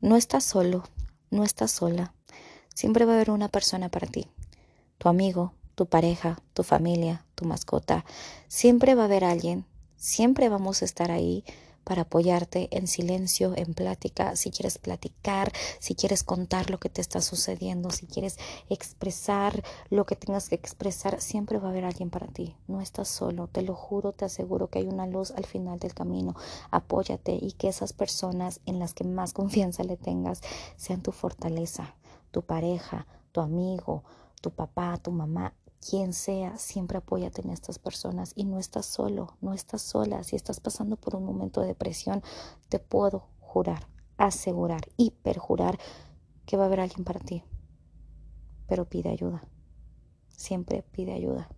No estás solo, no estás sola. Siempre va a haber una persona para ti. Tu amigo, tu pareja, tu familia, tu mascota. Siempre va a haber alguien. Siempre vamos a estar ahí para apoyarte en silencio, en plática, si quieres platicar, si quieres contar lo que te está sucediendo, si quieres expresar lo que tengas que expresar, siempre va a haber alguien para ti. No estás solo, te lo juro, te aseguro que hay una luz al final del camino. Apóyate y que esas personas en las que más confianza le tengas sean tu fortaleza, tu pareja, tu amigo, tu papá, tu mamá, quien sea, siempre apóyate en estas personas y no estás solo, no estás sola. Si estás pasando por un momento de depresión, te puedo jurar, asegurar y perjurar que va a haber alguien para ti. Pero pide ayuda. Siempre pide ayuda.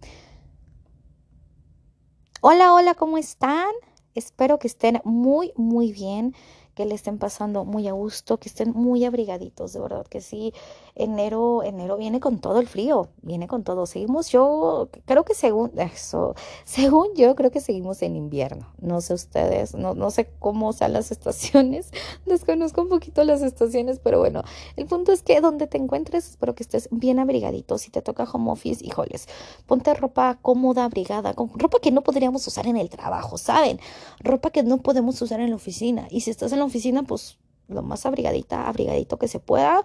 Hola, hola, ¿cómo están? Espero que estén muy, muy bien que le estén pasando muy a gusto, que estén muy abrigaditos, de verdad que sí. Enero, enero viene con todo el frío, viene con todo. Seguimos, yo creo que según eso, según yo creo que seguimos en invierno. No sé ustedes, no, no sé cómo sean las estaciones, desconozco un poquito las estaciones, pero bueno, el punto es que donde te encuentres, espero que estés bien abrigadito. Si te toca home office, híjoles, ponte ropa cómoda, abrigada, con ropa que no podríamos usar en el trabajo, ¿saben? Ropa que no podemos usar en la oficina. Y si estás en la oficina, pues lo más abrigadita, abrigadito que se pueda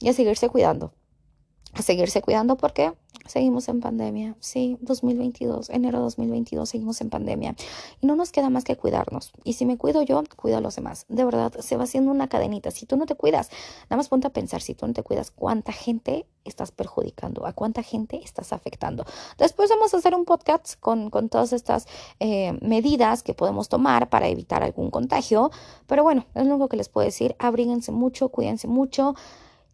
y a seguirse cuidando. A seguirse cuidando porque seguimos en pandemia. Sí, 2022, enero 2022, seguimos en pandemia. Y no nos queda más que cuidarnos. Y si me cuido yo, cuido a los demás. De verdad, se va haciendo una cadenita. Si tú no te cuidas, nada más ponte a pensar, si tú no te cuidas, ¿cuánta gente estás perjudicando? ¿A cuánta gente estás afectando? Después vamos a hacer un podcast con, con todas estas eh, medidas que podemos tomar para evitar algún contagio. Pero bueno, es lo único que les puedo decir. Abríguense mucho, cuídense mucho.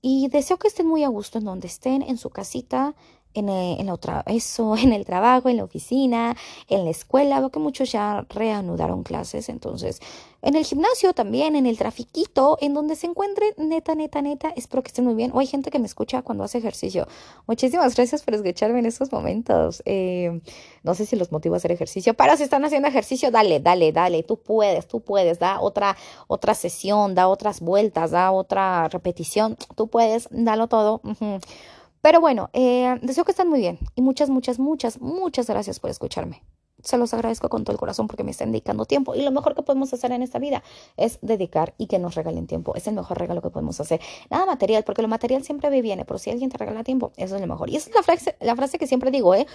Y deseo que estén muy a gusto en donde estén, en su casita, en, el, en, la eso, en el trabajo, en la oficina, en la escuela. Veo que muchos ya reanudaron clases, entonces en el gimnasio también, en el trafiquito, en donde se encuentren, neta, neta, neta, espero que estén muy bien. O hay gente que me escucha cuando hace ejercicio. Muchísimas gracias por escucharme en estos momentos. Eh, no sé si los motivo a hacer ejercicio, pero si están haciendo ejercicio, dale, dale, dale, tú puedes, tú puedes, da otra, otra sesión, da otras vueltas, da otra repetición, tú puedes, dalo todo. Pero bueno, eh, deseo que estén muy bien y muchas, muchas, muchas, muchas gracias por escucharme. Se los agradezco con todo el corazón porque me están dedicando tiempo y lo mejor que podemos hacer en esta vida es dedicar y que nos regalen tiempo. Es el mejor regalo que podemos hacer. Nada material, porque lo material siempre viene, pero si alguien te regala tiempo, eso es lo mejor. Y esa es la frase, la frase que siempre digo, ¿eh?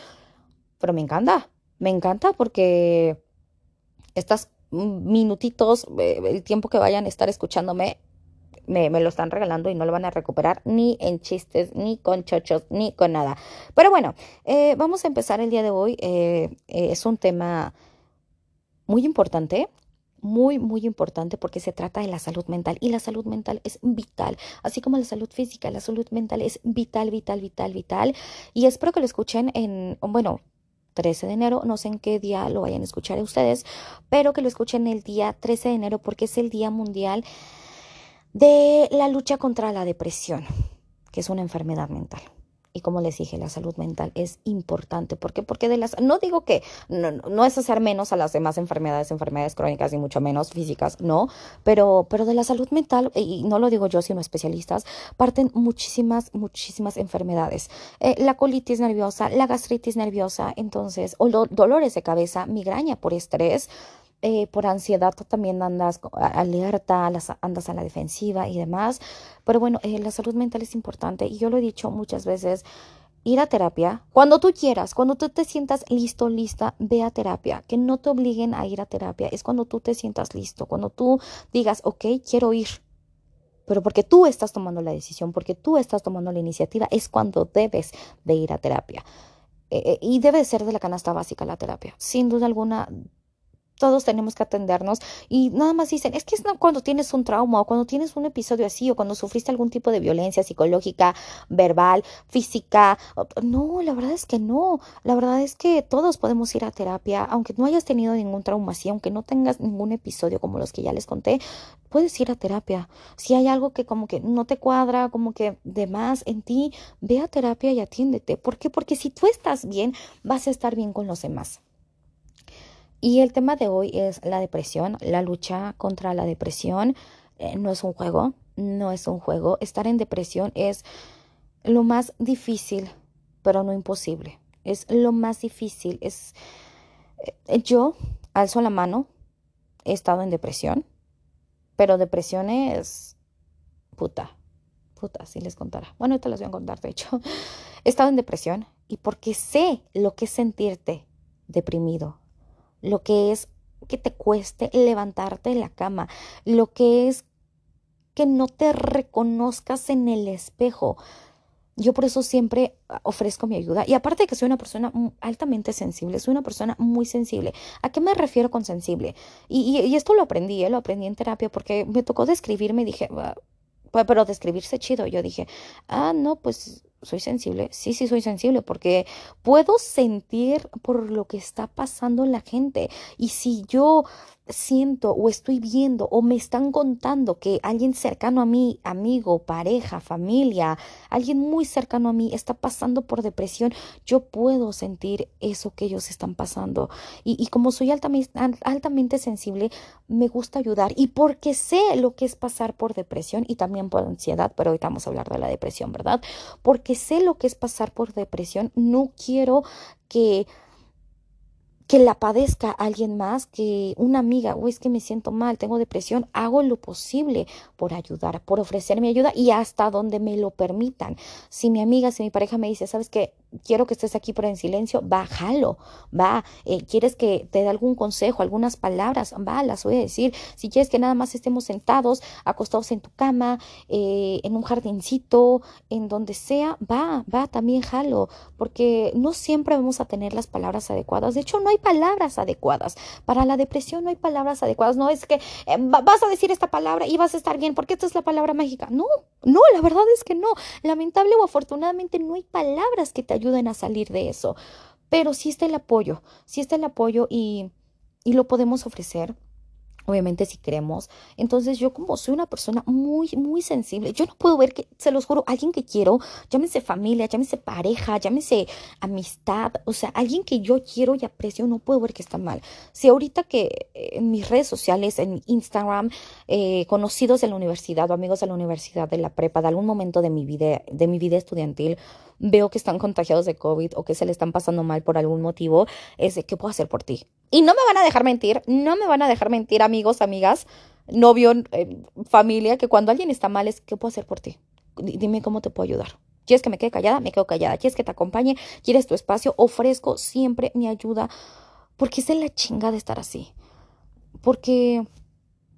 Pero me encanta, me encanta porque estas minutitos, eh, el tiempo que vayan a estar escuchándome, me, lo están regalando y no lo van a recuperar ni en chistes, ni con chochos, ni con nada. Pero bueno, eh, vamos a empezar el día de hoy. Eh, eh, es un tema muy importante. Muy, muy importante porque se trata de la salud mental y la salud mental es vital, así como la salud física, la salud mental es vital, vital, vital, vital. Y espero que lo escuchen en, bueno, 13 de enero, no sé en qué día lo vayan a escuchar ustedes, pero que lo escuchen el día 13 de enero porque es el Día Mundial de la lucha contra la depresión, que es una enfermedad mental. Y como les dije, la salud mental es importante. ¿Por qué? Porque de las, no digo que no, no, es hacer menos a las demás enfermedades, enfermedades crónicas y mucho menos físicas, no, pero, pero de la salud mental, y no lo digo yo, sino especialistas, parten muchísimas, muchísimas enfermedades. Eh, la colitis nerviosa, la gastritis nerviosa, entonces, o lo, dolores de cabeza, migraña por estrés, eh, por ansiedad también andas alerta, andas a la defensiva y demás. Pero bueno, eh, la salud mental es importante y yo lo he dicho muchas veces. Ir a terapia, cuando tú quieras, cuando tú te sientas listo, lista, ve a terapia. Que no te obliguen a ir a terapia. Es cuando tú te sientas listo, cuando tú digas, ok, quiero ir, pero porque tú estás tomando la decisión, porque tú estás tomando la iniciativa, es cuando debes de ir a terapia. Eh, y debe ser de la canasta básica la terapia. Sin duda alguna, todos tenemos que atendernos y nada más dicen, es que es cuando tienes un trauma o cuando tienes un episodio así o cuando sufriste algún tipo de violencia psicológica, verbal, física. No, la verdad es que no. La verdad es que todos podemos ir a terapia, aunque no hayas tenido ningún trauma así, aunque no tengas ningún episodio como los que ya les conté, puedes ir a terapia. Si hay algo que como que no te cuadra, como que de más en ti, ve a terapia y atiéndete. ¿Por qué? Porque si tú estás bien, vas a estar bien con los demás. Y el tema de hoy es la depresión, la lucha contra la depresión. Eh, no es un juego, no es un juego. Estar en depresión es lo más difícil, pero no imposible. Es lo más difícil. Es eh, yo alzo la mano. He estado en depresión, pero depresión es puta. Puta, si les contara. Bueno, te las voy a contar, de hecho. He estado en depresión y porque sé lo que es sentirte deprimido, lo que es que te cueste levantarte de la cama, lo que es que no te reconozcas en el espejo. Yo por eso siempre ofrezco mi ayuda. Y aparte de que soy una persona altamente sensible, soy una persona muy sensible. ¿A qué me refiero con sensible? Y, esto lo aprendí, ¿eh? lo aprendí en terapia porque me tocó describirme y dije, pero describirse chido. Yo dije, ah, no, pues soy sensible. Sí, sí, soy sensible porque puedo sentir por lo que está pasando en la gente. Y si yo siento o estoy viendo o me están contando que alguien cercano a mí, amigo, pareja, familia, alguien muy cercano a mí está pasando por depresión, yo puedo sentir eso que ellos están pasando. Y, como soy altamente, altamente sensible, me gusta ayudar. Y porque sé lo que es pasar por depresión y también por ansiedad, pero ahorita vamos a hablar de la depresión, ¿verdad? Sé lo que es pasar por depresión, no quiero que que la padezca alguien más, que una amiga, o es que me siento mal, tengo depresión, hago lo posible por ayudar, por ofrecer mi ayuda y hasta donde me lo permitan. Si mi amiga, si mi pareja me dice, sabes que quiero que estés aquí pero en silencio, bájalo, va, eh, quieres que te dé algún consejo, algunas palabras, va, las voy a decir. Si quieres que nada más estemos sentados, acostados en tu cama, eh, en un jardincito, en donde sea, va, va, también jalo, porque no siempre vamos a tener las palabras adecuadas. De hecho, no hay palabras adecuadas. Para la depresión no hay palabras adecuadas. No es que eh, vas a decir esta palabra y vas a estar bien, porque esta es la palabra mágica. No, no, la verdad es que no. Lamentable o afortunadamente no hay palabras que te ayuden a salir de eso. Pero sí está el apoyo, sí está el apoyo y, y lo podemos ofrecer obviamente si queremos. Entonces yo como soy una persona muy, muy sensible, yo no puedo ver que, se los juro, alguien que quiero, llámese familia, llámese pareja, llámese amistad, o sea, alguien que yo quiero y aprecio, no puedo ver que está mal. Si ahorita que en mis redes sociales, en Instagram, eh, conocidos de la universidad o amigos de la universidad, de la prepa, de algún momento de mi vida, de mi vida estudiantil, veo que están contagiados de COVID o que se le están pasando mal por algún motivo, es de qué puedo hacer por ti. Y no me van a dejar mentir, no me van a dejar mentir amigos, amigas, novio, eh, familia, que cuando alguien está mal es qué puedo hacer por ti. Dime cómo te puedo ayudar. ¿Quieres que me quede callada? Me quedo callada. ¿Quieres que te acompañe? ¿Quieres tu espacio? Ofrezco siempre mi ayuda porque es de la chingada estar así. Porque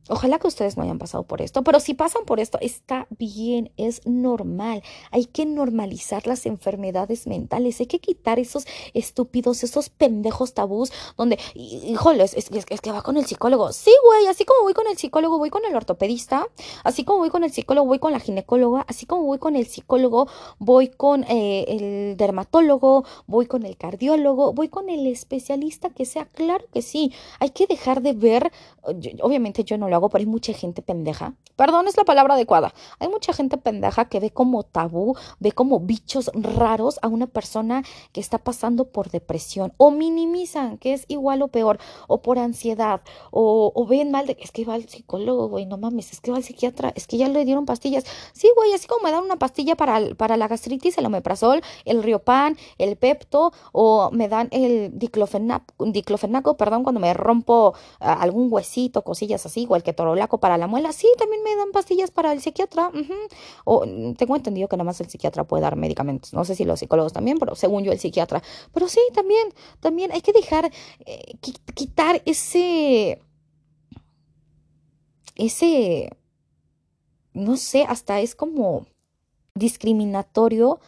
Ojalá que ustedes no hayan pasado por esto, pero si pasan por esto, está bien, es normal. Hay que normalizar las enfermedades mentales, hay que quitar esos estúpidos, esos pendejos tabús donde, híjole, es, que va con el psicólogo. Sí, güey, así como voy con el psicólogo, voy con el ortopedista, así como voy con el psicólogo, voy con la ginecóloga, así como voy con el psicólogo, voy con eh, el dermatólogo, voy con el cardiólogo, voy con el especialista que sea. Claro que sí, hay que dejar de ver, obviamente yo no lo hago, pero hay mucha gente pendeja. Perdón, es la palabra adecuada. Hay mucha gente pendeja que ve como tabú, ve como bichos raros a una persona que está pasando por depresión o minimizan, que es igual o peor, o por ansiedad, o, ven mal de que es que va al psicólogo, güey, no mames, es que va al psiquiatra, es que ya le dieron pastillas. Sí, güey, así como me dan una pastilla para, para la gastritis, el omeprazol, el riopan, el pepto, o me dan el diclofenaco, perdón, cuando me rompo ah, algún huesito, cosillas así, igual que torolaco para la muela. Sí, también me dan pastillas para el psiquiatra. O mm, tengo entendido que nada más el psiquiatra puede dar medicamentos. No sé si los psicólogos también, pero según yo el psiquiatra. Pero sí, también, también hay que dejar, eh, quitar ese, ese, no sé, hasta es como discriminatorio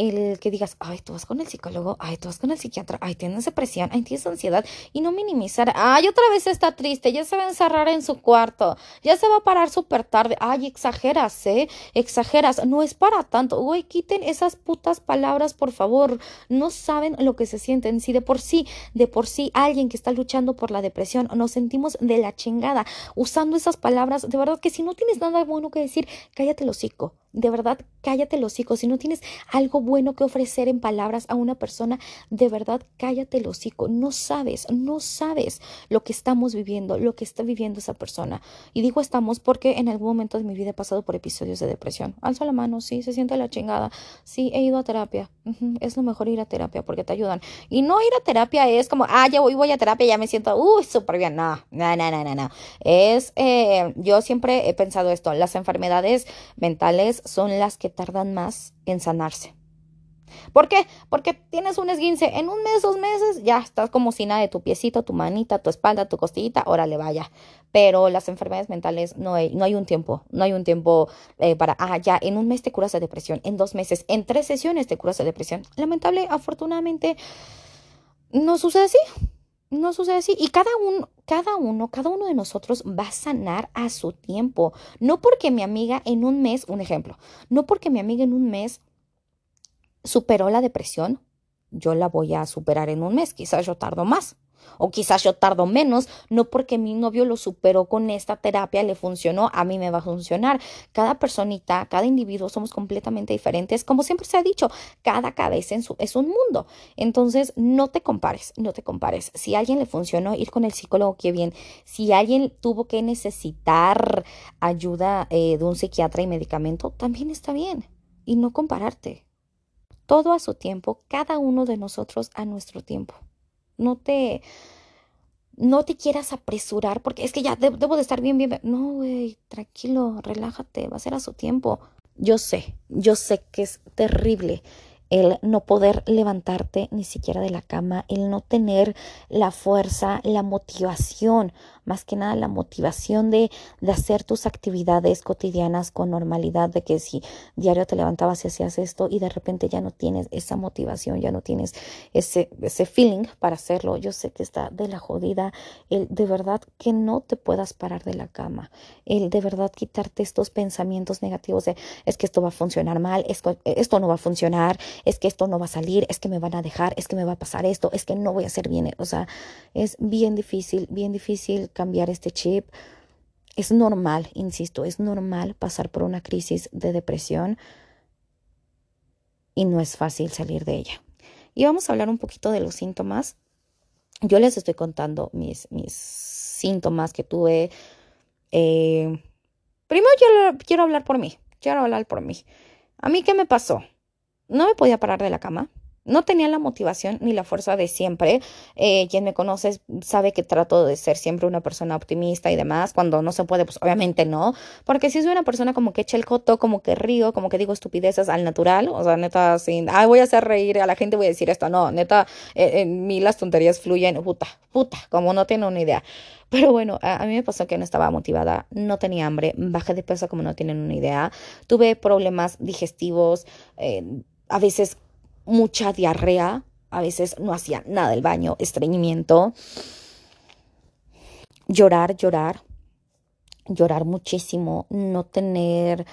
el que digas, ay, tú vas con el psicólogo, ay, tú vas con el psiquiatra, ay, tienes depresión, ay, tienes ansiedad, y no minimizar, ay, otra vez está triste, ya se va a encerrar en su cuarto, ya se va a parar súper tarde, ay, exageras, ¿eh? Exageras, no es para tanto, güey, quiten esas putas palabras, por favor, no saben lo que se sienten, si de por sí, de por sí, alguien que está luchando por la depresión, nos sentimos de la chingada, usando esas palabras, de verdad que si no tienes nada bueno que decir, cállate el hocico, de verdad, cállate los hocico. Si no tienes algo bueno que ofrecer en palabras a una persona, de verdad, cállate los hocico. No sabes, no sabes lo que estamos viviendo, lo que está viviendo esa persona. Y digo estamos porque en algún momento de mi vida he pasado por episodios de depresión. Alzo la mano, sí, se siente la chingada. Sí, he ido a terapia. Es lo mejor ir a terapia porque te ayudan. Y no ir a terapia es como, ah, ya voy, a terapia, ya me siento, uy, súper bien. No, no, no, no, no. Es, eh, yo siempre he pensado esto, las enfermedades mentales son las que tardan más en sanarse. ¿Por qué? Porque tienes un esguince. En un mes, dos meses, ya estás como si nada de tu piecito, tu manita, tu espalda, tu costillita, órale, vaya. Pero las enfermedades mentales no hay, un tiempo, no hay un tiempo eh, para, ah, ya, en un mes te curas de depresión, en dos meses, en tres sesiones te curas de depresión. Lamentable, afortunadamente, no sucede así no sucede así. Y cada uno, cada uno, cada uno de nosotros va a sanar a su tiempo. No porque mi amiga en un mes, un ejemplo, no porque mi amiga en un mes superó la depresión, yo la voy a superar en un mes. Quizás yo tardo más. O quizás yo tardo menos, no porque mi novio lo superó con esta terapia, le funcionó, a mí me va a funcionar. Cada personita, cada individuo somos completamente diferentes. Como siempre se ha dicho, cada cabeza es un mundo. Entonces, no te compares, no te compares. Si a alguien le funcionó ir con el psicólogo, qué bien. Si alguien tuvo que necesitar ayuda eh, de un psiquiatra y medicamento, también está bien. Y no compararte. Todo a su tiempo, cada uno de nosotros a nuestro tiempo. No te, no te quieras apresurar porque es que ya debo de estar bien, bien. No, güey, tranquilo, relájate, va a ser a su tiempo. Yo sé, yo sé que es terrible el no poder levantarte ni siquiera de la cama, el no tener la fuerza, la motivación, más que nada la motivación de, de, hacer tus actividades cotidianas con normalidad, de que si diario te levantabas y hacías esto y de repente ya no tienes esa motivación, ya no tienes ese, ese feeling para hacerlo. Yo sé que está de la jodida, el de verdad que no te puedas parar de la cama, el de verdad quitarte estos pensamientos negativos de es que esto va a funcionar mal, esto, esto no va a funcionar, es que esto no va a salir, es que me van a dejar, es que me va a pasar esto, es que no voy a hacer bien. O sea, es bien difícil, bien difícil cambiar este chip. Es normal, insisto, es normal pasar por una crisis de depresión y no es fácil salir de ella. Y vamos a hablar un poquito de los síntomas. Yo les estoy contando mis, mis síntomas que tuve. Eh, primero yo quiero hablar por mí, quiero hablar por mí. ¿A mí qué me pasó? no me podía parar de la cama. No tenía la motivación ni la fuerza de siempre. Eh, quien me conoce sabe que trato de ser siempre una persona optimista y demás. Cuando no se puede, pues obviamente no. Porque si soy una persona como que echa el coto, como que río, como que digo estupideces al natural. O sea, neta, sin, ay, voy a hacer reír a la gente, voy a decir esto. No, neta, eh, en mí las tonterías fluyen, puta, puta, como no tiene una idea. Pero bueno, a, mí me pasó que no estaba motivada, no tenía hambre, bajé de peso como no tienen una idea. Tuve problemas digestivos. Eh, a veces mucha diarrea, a veces no hacía nada del baño, estreñimiento, llorar, llorar, llorar muchísimo, no tener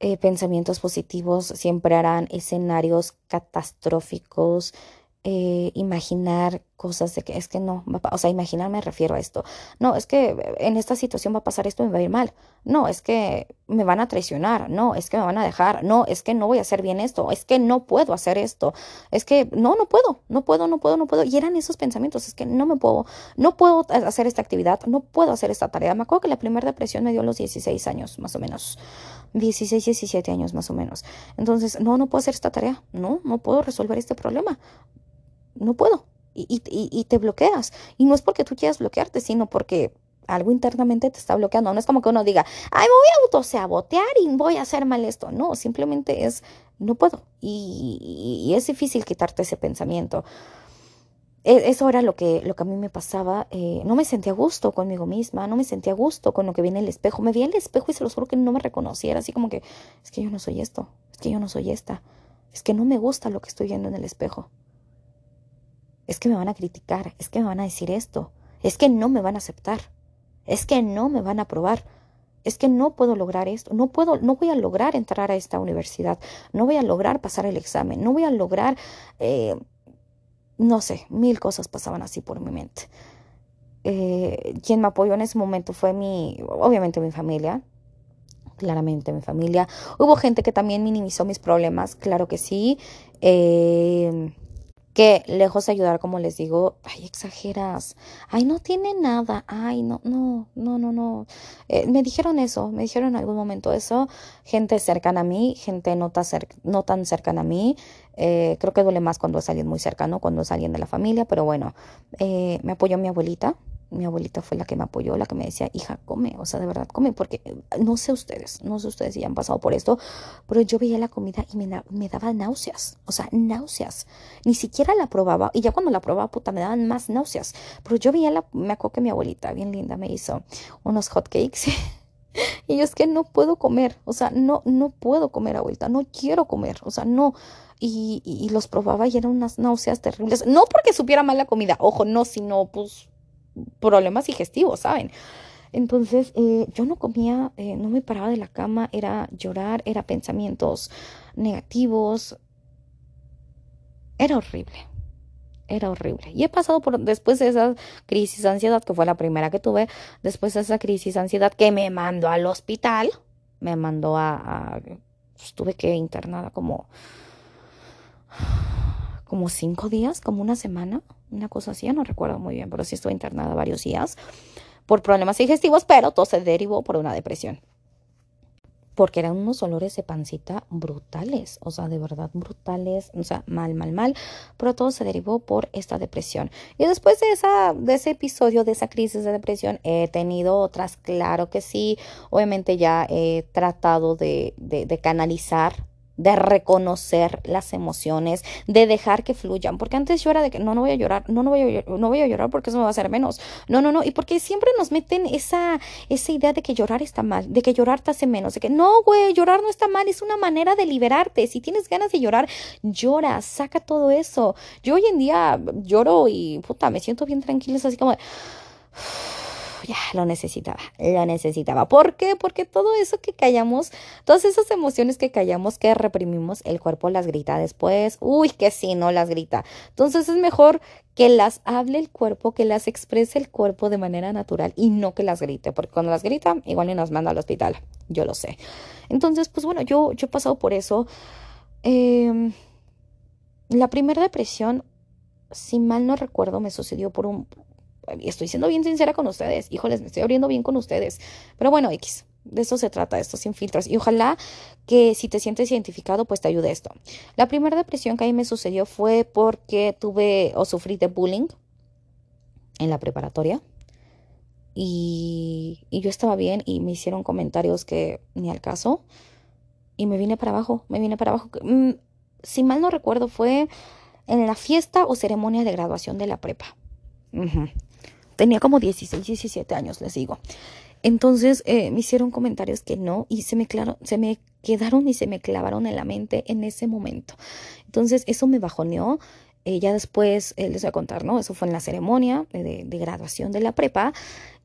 eh, pensamientos positivos, siempre harán escenarios catastróficos, eh, imaginar cosas de que es que no, o sea, imaginar me refiero a esto. No, es que en esta situación va a pasar esto y me va a ir mal. No, es que me van a traicionar. No, es que me van a dejar. No, es que no voy a hacer bien esto. Es que no puedo hacer esto. Es que no, no puedo, no puedo, no puedo, no puedo. Y eran esos pensamientos. Es que no me puedo, no puedo hacer esta actividad, no puedo hacer esta tarea. Me acuerdo que la primera depresión me dio a los 16 años, más o menos. 16, 17 años, más o menos. Entonces, no, no puedo hacer esta tarea. No, no puedo resolver este problema no puedo. Y, y, te bloqueas. Y no es porque tú quieras bloquearte, sino porque algo internamente te está bloqueando. No es como que uno diga, ay, me voy a autosabotear y voy a hacer mal esto. No, simplemente es, no puedo. Y, es difícil quitarte ese pensamiento. E, eso era lo que, lo que a mí me pasaba. Eh, no me sentía a gusto conmigo misma, no me sentía a gusto con lo que viene en el espejo. Me veía en el espejo y se lo juro que no me reconociera. Así como que, es que yo no soy esto, es que yo no soy esta, es que no me gusta lo que estoy viendo en el espejo es que me van a criticar, es que me van a decir esto, es que no me van a aceptar, es que no me van a aprobar, es que no puedo lograr esto, no puedo, no voy a lograr entrar a esta universidad, no voy a lograr pasar el examen, no voy a lograr, eh, no sé, mil cosas pasaban así por mi mente. Eh, quien me apoyó en ese momento fue mi, obviamente mi familia, claramente mi familia. Hubo gente que también minimizó mis problemas, claro que sí. Eh, que lejos de ayudar, como les digo, ay, exageras, ay, no tiene nada, ay, no, no, no, no, no. Eh, me dijeron eso, me dijeron en algún momento eso, gente cercana a mí, gente no tan, no tan cercana a mí, eh, creo que duele más cuando es alguien muy cercano, cuando es alguien de la familia, pero bueno, eh, me apoyó mi abuelita, mi abuelita fue la que me apoyó, la que me decía, hija, come, o sea, de verdad, come, porque eh, no sé ustedes, no sé ustedes si ya han pasado por esto, pero yo veía la comida y me, me daba náuseas, o sea, náuseas. Ni siquiera la probaba, y ya cuando la probaba, puta, me daban más náuseas. Pero yo veía la, me acuerdo que mi abuelita, bien linda, me hizo unos hot cakes. y yo es que no puedo comer, o sea, no, no puedo comer, abuelita, no quiero comer, o sea, no. Y, y, y los probaba y eran unas náuseas terribles. No porque supiera mal la comida, ojo, no, sino pues problemas digestivos, ¿saben? Entonces eh, yo no comía, eh, no me paraba de la cama, era llorar, era pensamientos negativos. Era horrible, era horrible. Y he pasado por, después de esa crisis de ansiedad, que fue la primera que tuve, después de esa crisis de ansiedad que me mandó al hospital, me mandó a, a pues, tuve que internada como, como cinco días, como una semana una cosa así, no recuerdo muy bien, pero sí estuve internada varios días por problemas digestivos, pero todo se derivó por una depresión. Porque eran unos olores de pancita brutales, o sea, de verdad brutales, o sea, mal, mal, mal, pero todo se derivó por esta depresión. Y después de, esa, de ese episodio, de esa crisis de depresión, he tenido otras, claro que sí, obviamente ya he tratado de, de, de canalizar de reconocer las emociones, de dejar que fluyan, porque antes yo era de que no, no voy a llorar, no, no voy a, no voy a llorar porque eso me va a hacer menos, no, no, no, y porque siempre nos meten esa, esa idea de que llorar está mal, de que llorar te hace menos, de que no, güey, llorar no está mal, es una manera de liberarte, si tienes ganas de llorar, llora, saca todo eso, yo hoy en día lloro y puta, me siento bien tranquila, es así como ya lo necesitaba, lo necesitaba. ¿Por qué? Porque todo eso que callamos, todas esas emociones que callamos, que reprimimos, el cuerpo las grita después. Uy, que sí, no las grita. Entonces es mejor que las hable el cuerpo, que las exprese el cuerpo de manera natural y no que las grite, porque cuando las grita, igual ni nos manda al hospital. Yo lo sé. Entonces, pues bueno, yo, he pasado por eso. Em, la primera depresión, si mal no recuerdo, me sucedió por un, estoy siendo bien sincera con ustedes, híjoles, me estoy abriendo bien con ustedes. Pero bueno, X, de eso se trata, esto sin filtros. Y ojalá que si te sientes identificado, pues te ayude esto. La primera depresión que a mí me sucedió fue porque tuve o sufrí de bullying en la preparatoria. Y, yo estaba bien y me hicieron comentarios que ni al caso. Y me vine para abajo, me vine para abajo. Mm, si mal no recuerdo, fue en la fiesta o ceremonia de graduación de la prepa. Tenía como 16, 17 años, les digo. Entonces eh, me hicieron comentarios que no y se me, claro, se me quedaron y se me clavaron en la mente en ese momento. Entonces eso me bajoneó. Eh, ya después eh, les voy a contar, ¿no? Eso fue en la ceremonia de, de, graduación de la prepa.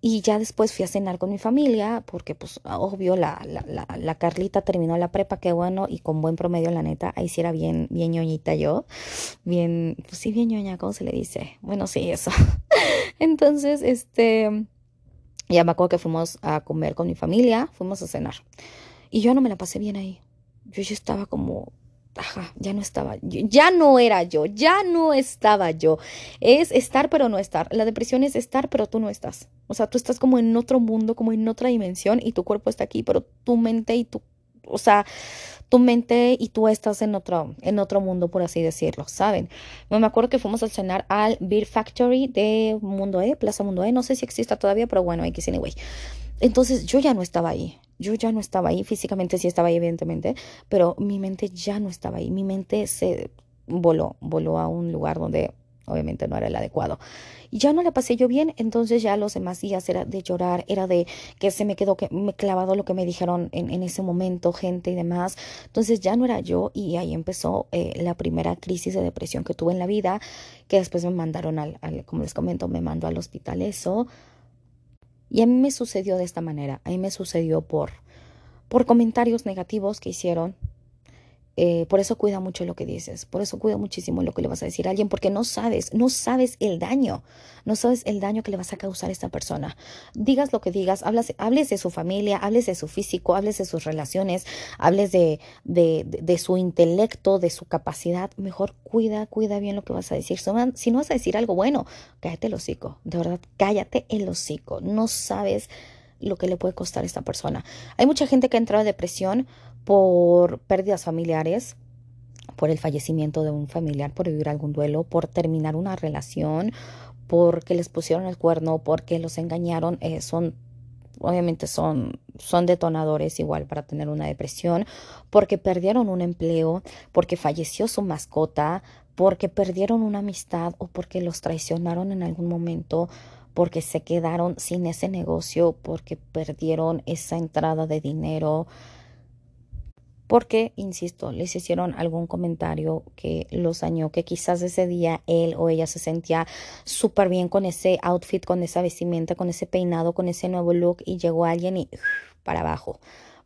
Y ya después fui a cenar con mi familia, porque pues obvio la, la, la, la Carlita terminó la prepa, qué bueno, y con buen promedio, la neta, ahí sí era bien, bien ñoñita yo, bien, pues sí, bien ñoña, ¿cómo se le dice? Bueno, sí, eso. Entonces, este, ya me acuerdo que fuimos a comer con mi familia, fuimos a cenar. Y yo no me la pasé bien ahí. Yo ya estaba como, ajá, ya no estaba, ya no era yo, ya no estaba yo. Es estar pero no estar. La depresión es estar pero tú no estás. O sea, tú estás como en otro mundo, como en otra dimensión y tu cuerpo está aquí, pero tu mente y tu, o sea, tu mente y tú estás en otro, en otro mundo, por así decirlo, ¿saben? Me acuerdo que fuimos a cenar al Beer Factory de Mundo E, Plaza Mundo E, no sé si exista todavía, pero bueno, X anyway. Entonces yo ya no estaba ahí, yo ya no estaba ahí, físicamente sí estaba ahí, evidentemente, pero mi mente ya no estaba ahí, mi mente se voló, voló a un lugar donde obviamente no era el adecuado. Y ya no la pasé yo bien, entonces ya los demás días era de llorar, era de que se me quedó que me clavado lo que me dijeron en, en ese momento, gente y demás. Entonces ya no era yo y ahí empezó eh, la primera crisis de depresión que tuve en la vida, que después me mandaron al, al, como les comento, me mandó al hospital eso. Y a mí me sucedió de esta manera, a mí me sucedió por, por comentarios negativos que hicieron eh, por eso cuida mucho lo que dices, por eso cuida muchísimo lo que le vas a decir a alguien, porque no sabes, no sabes el daño, no sabes el daño que le vas a causar a esta persona. Digas lo que digas, hables, hables de su familia, hables de su físico, hables de sus relaciones, hables de, de, de, su intelecto, de su capacidad, mejor cuida, cuida bien lo que vas a decir. Si no vas a decir algo bueno, cállate el hocico, de verdad, cállate el hocico, no sabes lo que le puede costar a esta persona. Hay mucha gente que ha entrado en depresión por pérdidas familiares, por el fallecimiento de un familiar, por vivir algún duelo, por terminar una relación, porque les pusieron el cuerno, porque los engañaron, eh, son obviamente son, son detonadores igual para tener una depresión, porque perdieron un empleo, porque falleció su mascota, porque perdieron una amistad o porque los traicionaron en algún momento, porque se quedaron sin ese negocio, porque perdieron esa entrada de dinero, porque, insisto, les hicieron algún comentario que los dañó, que quizás ese día él o ella se sentía súper bien con ese outfit, con esa vestimenta, con ese peinado, con ese nuevo look y llegó alguien y para abajo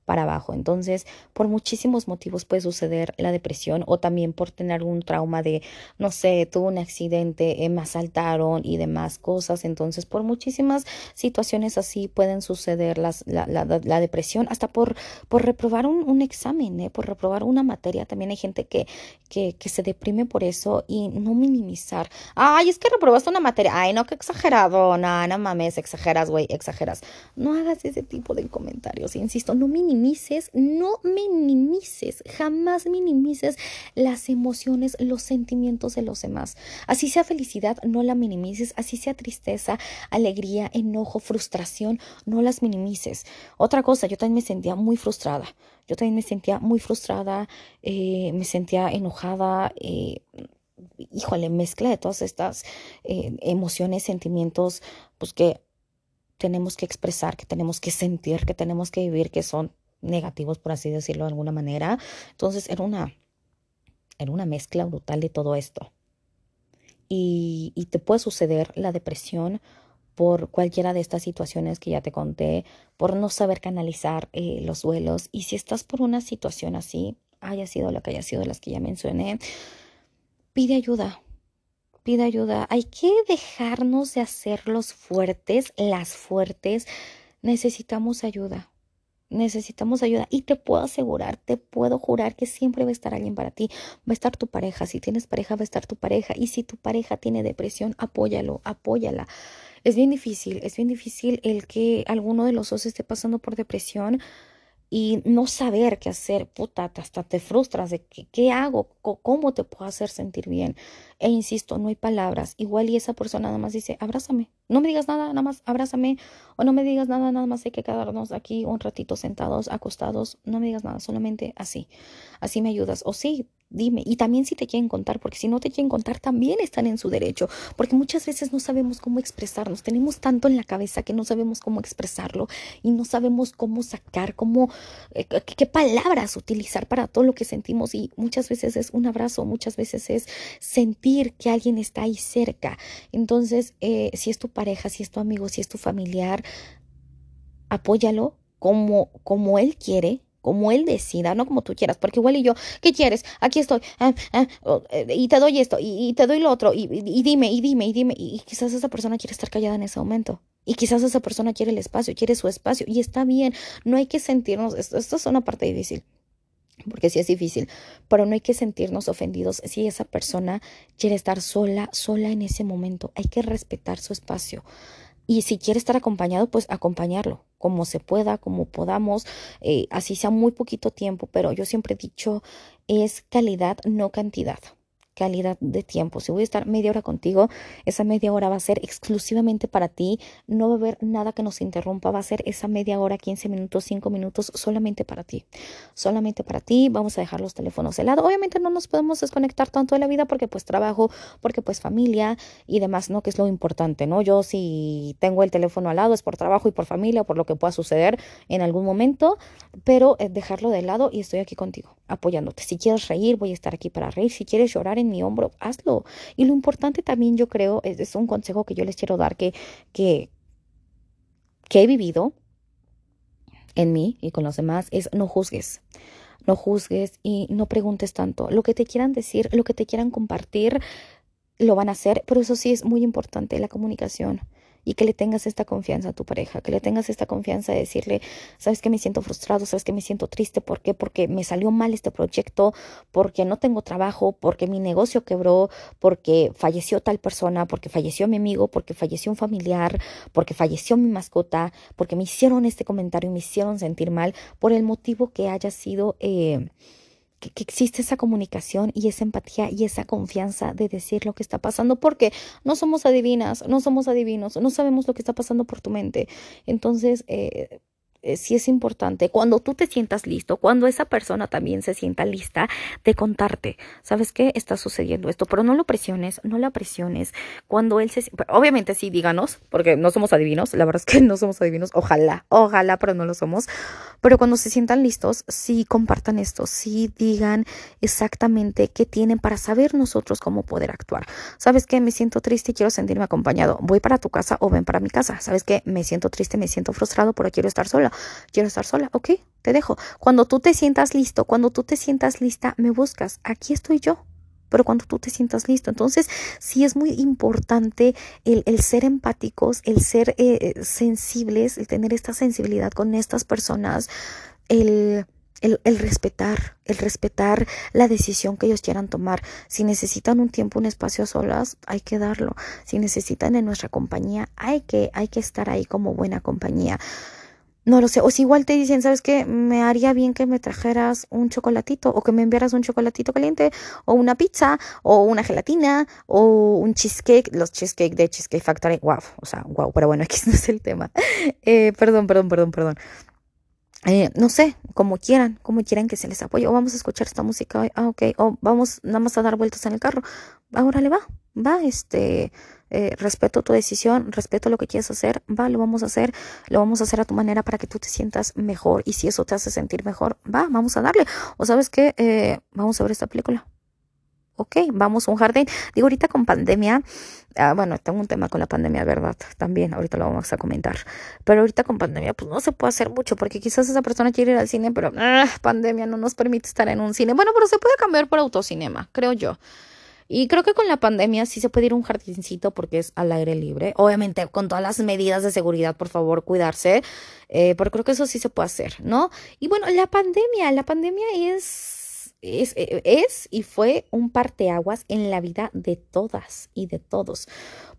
para abajo. Entonces, por muchísimos motivos puede suceder la depresión o también por tener un trauma de, no sé, tuvo un accidente, eh, me asaltaron y demás cosas. Entonces, por muchísimas situaciones así pueden suceder las, la, la, depresión, hasta por, por reprobar un, un examen, ¿eh? por reprobar una materia. También hay gente que, que, que se deprime por eso y no minimizar. Ay, es que reprobaste una materia. Ay, no, qué exagerado. No, no mames, exageras, güey, exageras. No hagas ese tipo de comentarios. Insisto, no minimices minimices, no minimices, jamás minimices las emociones, los sentimientos de los demás. Así sea felicidad, no la minimices, así sea tristeza, alegría, enojo, frustración, no las minimices. Otra cosa, yo también me sentía muy frustrada. Yo también me sentía muy frustrada, eh, me sentía enojada. Eh, híjole, mezcla de todas estas eh, emociones, sentimientos, pues que tenemos que expresar, que tenemos que sentir, que tenemos que vivir, que son negativos, por así decirlo de alguna manera. Entonces era una, era una mezcla brutal de todo esto. Y, y te puede suceder la depresión por cualquiera de estas situaciones que ya te conté, por no saber canalizar eh, los duelos. Y si estás por una situación así, haya sido lo que haya sido las que ya mencioné, pide ayuda. Pide ayuda. Hay que dejarnos de hacer los fuertes, las fuertes. Necesitamos ayuda necesitamos ayuda y te puedo asegurar, te puedo jurar que siempre va a estar alguien para ti. Va a estar tu pareja, si tienes pareja va a estar tu pareja y si tu pareja tiene depresión, apóyalo, apóyala. Es bien difícil, es bien difícil el que alguno de los dos esté pasando por depresión y no saber qué hacer, puta, hasta te frustras de qué, qué hago, cómo te puedo hacer sentir bien. E insisto, no hay palabras. Igual y esa persona nada más dice, abrázame, no me digas nada, nada más abrázame, o no me digas nada, nada más hay que quedarnos aquí un ratito sentados, acostados, no me digas nada, solamente así, así me ayudas. O sí, dime. Y también si te quieren contar, porque si no te quieren contar, también están en su derecho, porque muchas veces no sabemos cómo expresarnos, tenemos tanto en la cabeza que no sabemos cómo expresarlo y no sabemos cómo sacar, cómo, eh, qué palabras utilizar para todo lo que sentimos y muchas veces es un abrazo, muchas veces es sentir que alguien está ahí cerca. Entonces, eh, si es tu pareja, si es tu amigo, si es tu familiar, apóyalo como, como él quiere, como él decida, no como tú quieras, porque igual y yo, ¿qué quieres? Aquí estoy, oh, eh, y te doy esto, y, te doy lo otro, y, dime, y dime, y dime, y quizás esa persona quiere estar callada en ese momento. Y quizás esa persona quiere el espacio, quiere su espacio, y está bien, no hay que sentirnos, esto, esto es una parte difícil, porque sí es difícil, pero no hay que sentirnos ofendidos si esa persona quiere estar sola, sola en ese momento, hay que respetar su espacio. Y si quiere estar acompañado, pues acompañarlo, como se pueda, como podamos, eh, así sea muy poquito tiempo, pero yo siempre he dicho, es calidad, no cantidad calidad de tiempo. Si voy a estar media hora contigo, esa media hora va a ser exclusivamente para ti. No va a haber nada que nos interrumpa. Va a ser esa media hora, 15 minutos, 5 minutos solamente para ti. Solamente para ti. Vamos a dejar los teléfonos de lado. Obviamente no nos podemos desconectar tanto de la vida porque pues trabajo, porque pues familia y demás, ¿no? Que es lo importante, ¿no? Yo si tengo el teléfono al lado es por trabajo y por familia, por lo que pueda suceder en algún momento, pero eh, dejarlo de lado y estoy aquí contigo, apoyándote. Si quieres reír, voy a estar aquí para reír. Si quieres llorar, en mi hombro, hazlo. Y lo importante también yo creo, es, un consejo que yo les quiero dar que, que, que he vivido en mí y con los demás, es no juzgues. no juzgues y no preguntes tanto. Lo que te quieran decir, lo que te quieran compartir, lo van a hacer, pero eso sí es muy importante, la comunicación y que le tengas esta confianza a tu pareja, que le tengas esta confianza de decirle, sabes que me siento frustrado, sabes que me siento triste, ¿por qué? Porque me salió mal este proyecto, porque no tengo trabajo, porque mi negocio quebró, porque falleció tal persona, porque falleció mi amigo, porque falleció un familiar, porque falleció mi mascota, porque me hicieron este comentario y me hicieron sentir mal, por el motivo que haya sido... Eh, que, existe esa comunicación y esa empatía y esa confianza de decir lo que está pasando, porque no somos adivinas, no somos adivinos, no sabemos lo que está pasando por tu mente. Entonces, eh, eh, sí es importante, cuando tú te sientas listo, cuando esa persona también se sienta lista de contarte, ¿sabes qué? Está sucediendo esto, pero no lo presiones, no la presiones. Cuando él se... Obviamente sí, díganos, porque no somos adivinos, la verdad es que no somos adivinos, ojalá, ojalá, pero no lo somos. Pero cuando se sientan listos, sí compartan esto, sí digan exactamente qué tienen para saber nosotros cómo poder actuar. ¿Sabes qué? Me siento triste y quiero sentirme acompañado. Voy para tu casa o ven para mi casa. ¿Sabes qué? Me siento triste, me siento frustrado, pero quiero estar sola quiero estar sola, ok, te dejo. Cuando tú te sientas listo, cuando tú te sientas lista, me buscas, aquí estoy yo. Pero cuando tú te sientas listo, entonces sí es muy importante el, ser empáticos, el ser eh, eh, sensibles, el tener esta sensibilidad con estas personas, el, el, respetar, el respetar la decisión que ellos quieran tomar. Si necesitan un tiempo, un espacio solas, hay que darlo. Si necesitan en nuestra compañía, hay que, hay que estar ahí como buena compañía. No lo sé. O si igual te dicen, ¿sabes qué? Me haría bien que me trajeras un chocolatito o que me enviaras un chocolatito caliente o una pizza o una gelatina o un cheesecake. Los cheesecake de Cheesecake Factory. Wow. O sea, wow. Pero bueno, aquí no es el tema. Eh, perdón, perdón, perdón, perdón. Eh, no sé, como quieran, como quieran que se les apoye. O vamos a escuchar esta música hoy. Ah, ok. O vamos nada más a dar vueltas en el carro. Ahora le va. Va, este eh, respeto tu decisión, respeto lo que quieres hacer, va, lo vamos a hacer, lo vamos a hacer a tu manera para que tú te sientas mejor y si eso te hace sentir mejor, va, vamos a darle. O sabes qué, eh, vamos a ver esta película. Ok, vamos a un jardín. Digo, ahorita con pandemia, ah, bueno, tengo un tema con la pandemia, ¿verdad? También, ahorita lo vamos a comentar. Pero ahorita con pandemia, pues no se puede hacer mucho, porque quizás esa persona quiere ir al cine, pero ah, pandemia no nos permite estar en un cine. Bueno, pero se puede cambiar por autocinema, creo yo. Y creo que con la pandemia sí se puede ir a un jardincito porque es al aire libre. Obviamente con todas las medidas de seguridad, por favor, cuidarse. Eh, pero creo que eso sí se puede hacer, ¿no? Y bueno, la pandemia, la pandemia es, es, es y fue un parteaguas en la vida de todas y de todos.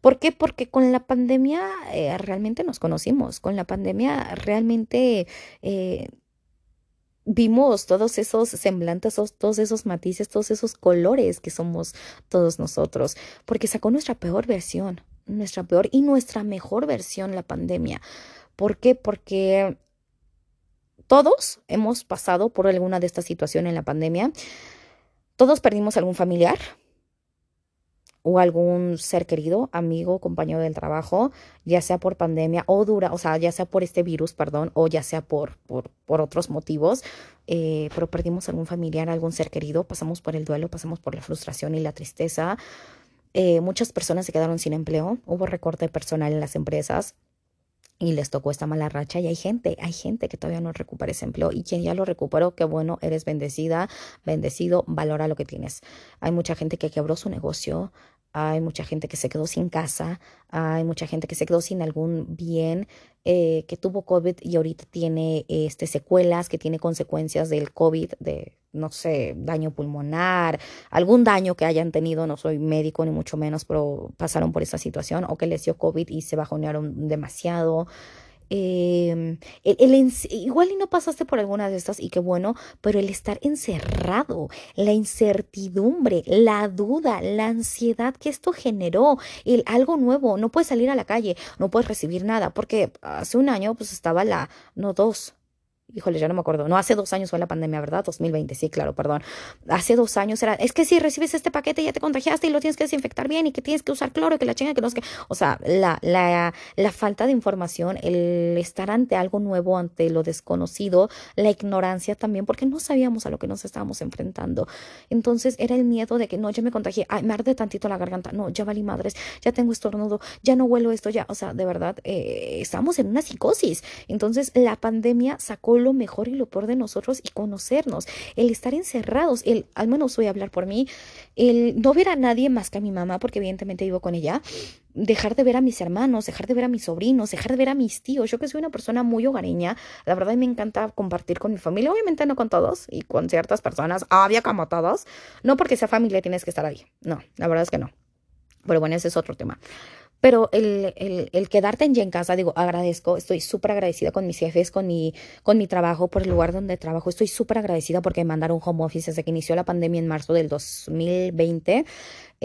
¿Por qué? Porque con la pandemia eh, realmente nos conocimos. Con la pandemia realmente... Eh, vimos todos esos semblantes, todos esos matices, todos esos colores que somos todos nosotros, porque sacó nuestra peor versión, nuestra peor y nuestra mejor versión la pandemia. ¿Por qué? Porque todos hemos pasado por alguna de estas situaciones en la pandemia. Todos perdimos algún familiar, o algún ser querido, amigo, compañero del trabajo, ya sea por pandemia o dura, o sea, ya sea por este virus, perdón, o ya sea por, por, otros motivos, eh, pero perdimos algún familiar, algún ser querido, pasamos por el duelo, pasamos por la frustración y la tristeza. Eh, muchas personas se quedaron sin empleo, hubo recorte personal en las empresas, y les tocó esta mala racha y hay gente, hay gente que todavía no recupera ese empleo y quien ya lo recuperó, qué bueno, eres bendecida, bendecido, valora lo que tienes. Hay mucha gente que quebró su negocio, hay mucha gente que se quedó sin casa, hay mucha gente que se quedó sin algún bien, eh, que tuvo COVID y ahorita tiene este, secuelas, que tiene consecuencias del COVID, de, no sé, daño pulmonar, algún daño que hayan tenido, no soy médico ni mucho menos, pero pasaron por esa situación, o que les dio COVID y se bajonearon demasiado. Eh, el, igual y no pasaste por alguna de estas y qué bueno, pero el estar encerrado, la incertidumbre, la duda, la ansiedad que esto generó, el algo nuevo, no puedes salir a la calle, no puedes recibir nada, porque hace un año pues estaba la, no dos, híjole, ya no me acuerdo, no, hace dos años fue la pandemia, ¿verdad? 2020, sí, claro, perdón. Hace dos años era, es que si recibes este paquete ya te contagiaste y lo tienes que desinfectar bien y que tienes que usar cloro que la chinga que no es que, o sea, la, la, la falta de información, el estar ante algo nuevo, ante lo desconocido, la ignorancia también, porque no sabíamos a lo que nos estábamos enfrentando. Entonces era el miedo de que no, ya me contagié, ay, me arde tantito la garganta, no, ya valí madres, ya tengo estornudo, ya no huelo esto, ya, o sea, de verdad, eh, estamos en una psicosis. Entonces la pandemia sacó lo mejor y lo peor de nosotros y conocernos, el estar encerrados, el, al menos voy a hablar por mí, el no ver a nadie más que a mi mamá, porque evidentemente vivo con ella, dejar de ver a mis hermanos, dejar de ver a mis sobrinos, dejar de ver a mis tíos. Yo que soy una persona muy hogareña, la verdad me encanta compartir con mi familia, obviamente no con todos y con ciertas personas, había como todos, no porque sea familia tienes que estar ahí, no, la verdad es que no. Pero bueno, ese es otro tema. Pero el, el, el quedarte en casa, digo, agradezco, estoy súper agradecida con mis jefes, con mi, con mi trabajo, por el lugar donde trabajo. Estoy súper agradecida porque me mandaron home office desde que inició la pandemia en marzo del 2020.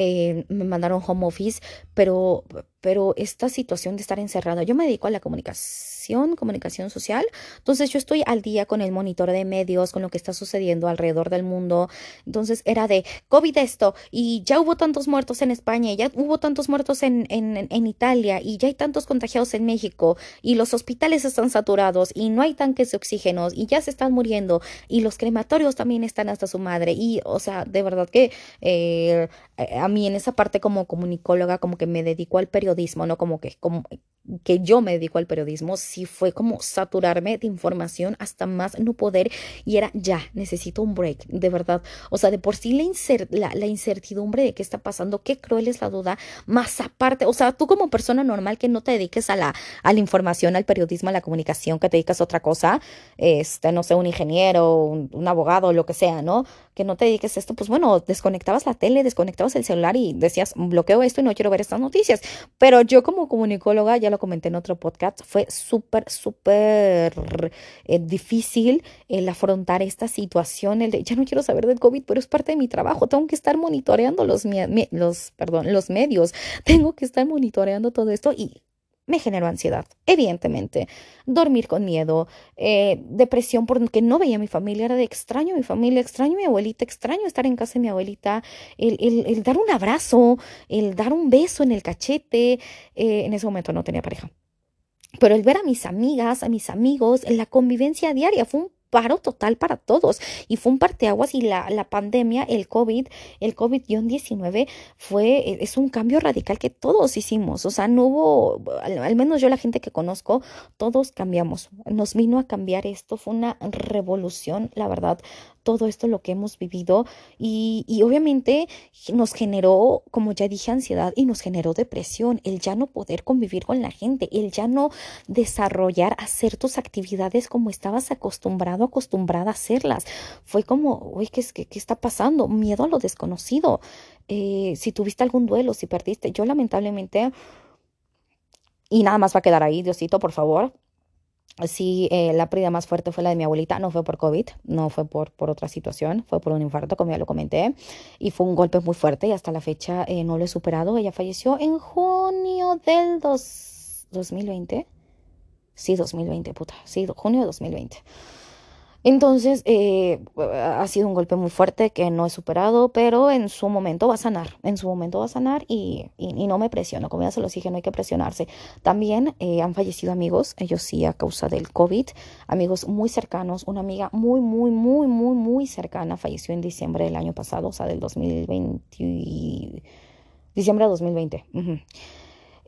Eh, me mandaron home office, pero, pero esta situación de estar encerrada, yo me dedico a la comunicación, comunicación social, entonces yo estoy al día con el monitor de medios, con lo que está sucediendo alrededor del mundo, entonces era de COVID esto, y ya hubo tantos muertos en España, ya hubo tantos muertos en, en, en Italia, y ya hay tantos contagiados en México, y los hospitales están saturados, y no hay tanques de oxígenos, y ya se están muriendo, y los crematorios también están hasta su madre, y o sea, de verdad que eh, a mí en esa parte como comunicóloga, como que me dedico al periodismo, ¿no? Como que, como que yo me dedico al periodismo, sí fue como saturarme de información hasta más no poder y era ya, necesito un break, de verdad. O sea, de por sí la, incertidumbre de qué está pasando, qué cruel es la duda, más aparte, o sea, tú como persona normal que no te dediques a la, a la información, al periodismo, a la comunicación, que te dedicas a otra cosa, este, no sé, un ingeniero, un abogado, lo que sea, ¿no? Que no te dediques a esto, pues bueno, desconectabas la tele, desconectabas el celular y decías, bloqueo esto y no quiero ver estas noticias. Pero yo como comunicóloga, ya lo comenté en otro podcast, fue súper, súper eh, difícil el afrontar esta situación, el de, ya no quiero saber del COVID, pero es parte de mi trabajo, tengo que estar monitoreando los, los, perdón, los medios, tengo que estar monitoreando todo esto y me generó ansiedad, evidentemente. Dormir con miedo, eh, depresión porque no veía a mi familia, era de extraño mi familia, extraño a mi abuelita, extraño estar en casa de mi abuelita, el, el, el dar un abrazo, el dar un beso en el cachete. Eh, en ese momento no tenía pareja. Pero el ver a mis amigas, a mis amigos, la convivencia diaria fue un paro total para todos. Y fue un parteaguas y la, la pandemia, el COVID, el COVID-19 fue, e, es un cambio radical que todos hicimos, o sea, no hubo, al, menos yo la gente que conozco, todos cambiamos, nos vino a cambiar esto, fue una revolución, la verdad, todo esto lo que hemos vivido y, y obviamente nos generó, como ya dije, ansiedad y nos generó depresión, el ya no poder convivir con la gente, el ya no desarrollar, hacer tus actividades como estabas acostumbrado, acostumbrada a hacerlas. Fue como, uy, ¿qué, qué, qué está pasando? Miedo a lo desconocido. Eh, si tuviste algún duelo, si perdiste, yo lamentablemente, y nada más va a quedar ahí, Diosito, por favor Sí, eh, la pérdida más fuerte fue la de mi abuelita, no fue por COVID, no fue por, por otra situación, fue por un infarto, como ya lo comenté, y fue un golpe muy fuerte y hasta la fecha eh, no lo he superado. Ella falleció en junio del dos, 2020. Sí, 2020, puta, sí, junio de 2020. Entonces, eh, ha sido un golpe muy fuerte que no he superado, pero en su momento va a sanar, en su momento va a sanar y, y, no me presiono, como ya se los dije, no hay que presionarse. También eh, han fallecido amigos, ellos sí a causa del COVID, amigos muy cercanos, una amiga muy, muy, muy, muy, muy cercana falleció en diciembre del año pasado, o sea, del 2020, diciembre de 2020.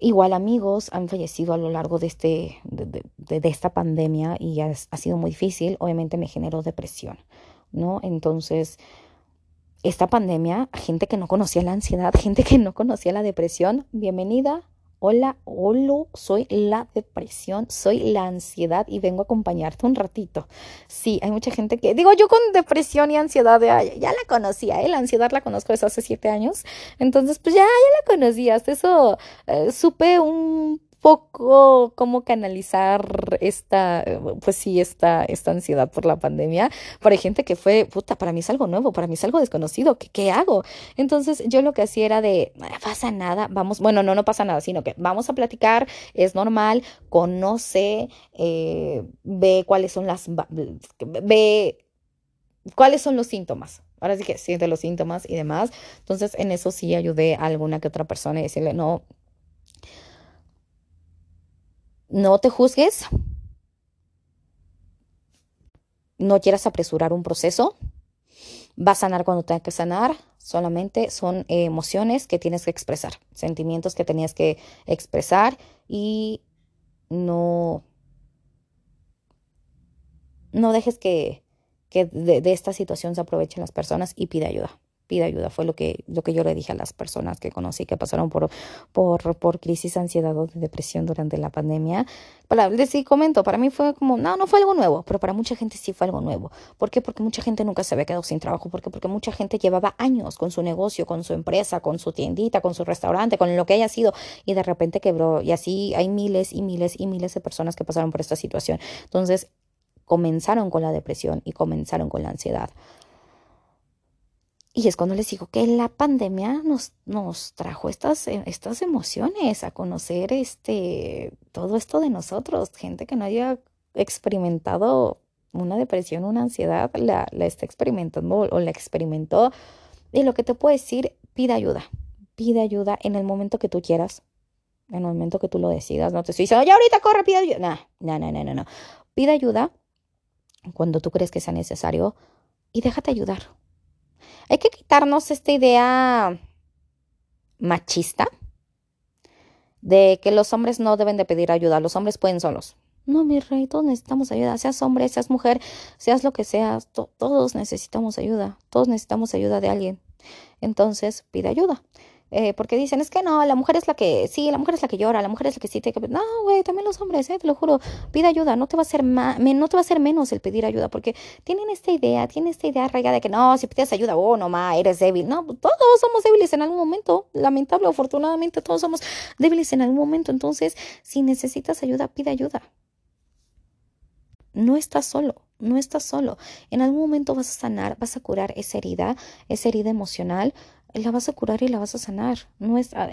Igual amigos han fallecido a lo largo de, este, de, de, esta pandemia y ha, ha, sido muy difícil. Obviamente me generó depresión, ¿no? Entonces, esta pandemia, gente que no conocía la ansiedad, gente que no conocía la depresión, bienvenida Hola, hola, soy la depresión, soy la ansiedad y vengo a acompañarte un ratito. Sí, hay mucha gente que, digo, yo con depresión y ansiedad, ya, la conocía, ¿eh? la ansiedad la conozco desde hace siete años, entonces pues ya, ya la conocías, eso eh, supe un poco cómo canalizar esta, pues sí, esta, esta ansiedad por la pandemia. Hay gente que fue, puta, para mí es algo nuevo, para mí es algo desconocido, ¿qué, qué hago? Entonces yo lo que hacía era de, no pasa nada, vamos, bueno, no, no pasa nada, sino que vamos a platicar, es normal, conoce, eh, ve cuáles son las, ve cuáles son los síntomas. Ahora sí que siente los síntomas y demás. Entonces, en eso sí ayudé a alguna que otra persona y decirle, no, no te juzgues. No quieras apresurar un proceso. Va a sanar cuando tenga que sanar. Solamente son emociones que tienes que expresar, sentimientos que tenías que expresar y no no dejes que, que de, de esta situación se aprovechen las personas y pide ayuda pide ayuda. Fue lo que, lo que yo le dije a las personas que conocí que pasaron por, por, por crisis, ansiedad o de depresión durante la pandemia. Para, les comento, para mí fue como, no, no fue algo nuevo, pero para mucha gente sí fue algo nuevo. ¿Por qué? Porque mucha gente nunca se había quedado sin trabajo. ¿Por qué? Porque mucha gente llevaba años con su negocio, con su empresa, con su tiendita, con su restaurante, con lo que haya sido, y de repente quebró. Y así hay miles y miles y miles de personas que pasaron por esta situación. Entonces, comenzaron con la depresión y comenzaron con la ansiedad. Y es cuando les digo que la pandemia nos, nos trajo estas, eh, estas emociones, a conocer este, todo esto de nosotros, gente que no haya experimentado una depresión, una ansiedad, la, la está experimentando o la experimentó. Y lo que te puedo decir, pide ayuda, pide ayuda en el momento que tú quieras, en el momento que tú lo decidas. No te estoy diciendo, ya ahorita corre, pide ayuda. No, no, no, no, no. Pide ayuda cuando tú crees que sea necesario y déjate ayudar hay que quitarnos esta idea machista de que los hombres no deben de pedir ayuda, los hombres pueden solos. No, mi rey, todos necesitamos ayuda, seas hombre, seas mujer, seas lo que seas, todos necesitamos ayuda, todos necesitamos ayuda de alguien. Entonces, pide ayuda. Eh, porque dicen, es que no, la mujer es la que, sí, la mujer es la que llora, la mujer es la que sí te... No, güey, también los hombres, eh, te lo juro, pide ayuda, no te va a hacer más, no te va a hacer menos el pedir ayuda, porque tienen esta idea, tienen esta idea arraigada de que no, si pides ayuda, oh, no, ma, eres débil. No, todos somos débiles en algún momento, lamentable afortunadamente, todos somos débiles en algún momento, entonces, si necesitas ayuda, pide ayuda. No estás solo, no estás solo. En algún momento vas a sanar, vas a curar esa herida, esa herida emocional, la vas a curar y la vas a sanar. No es, ah,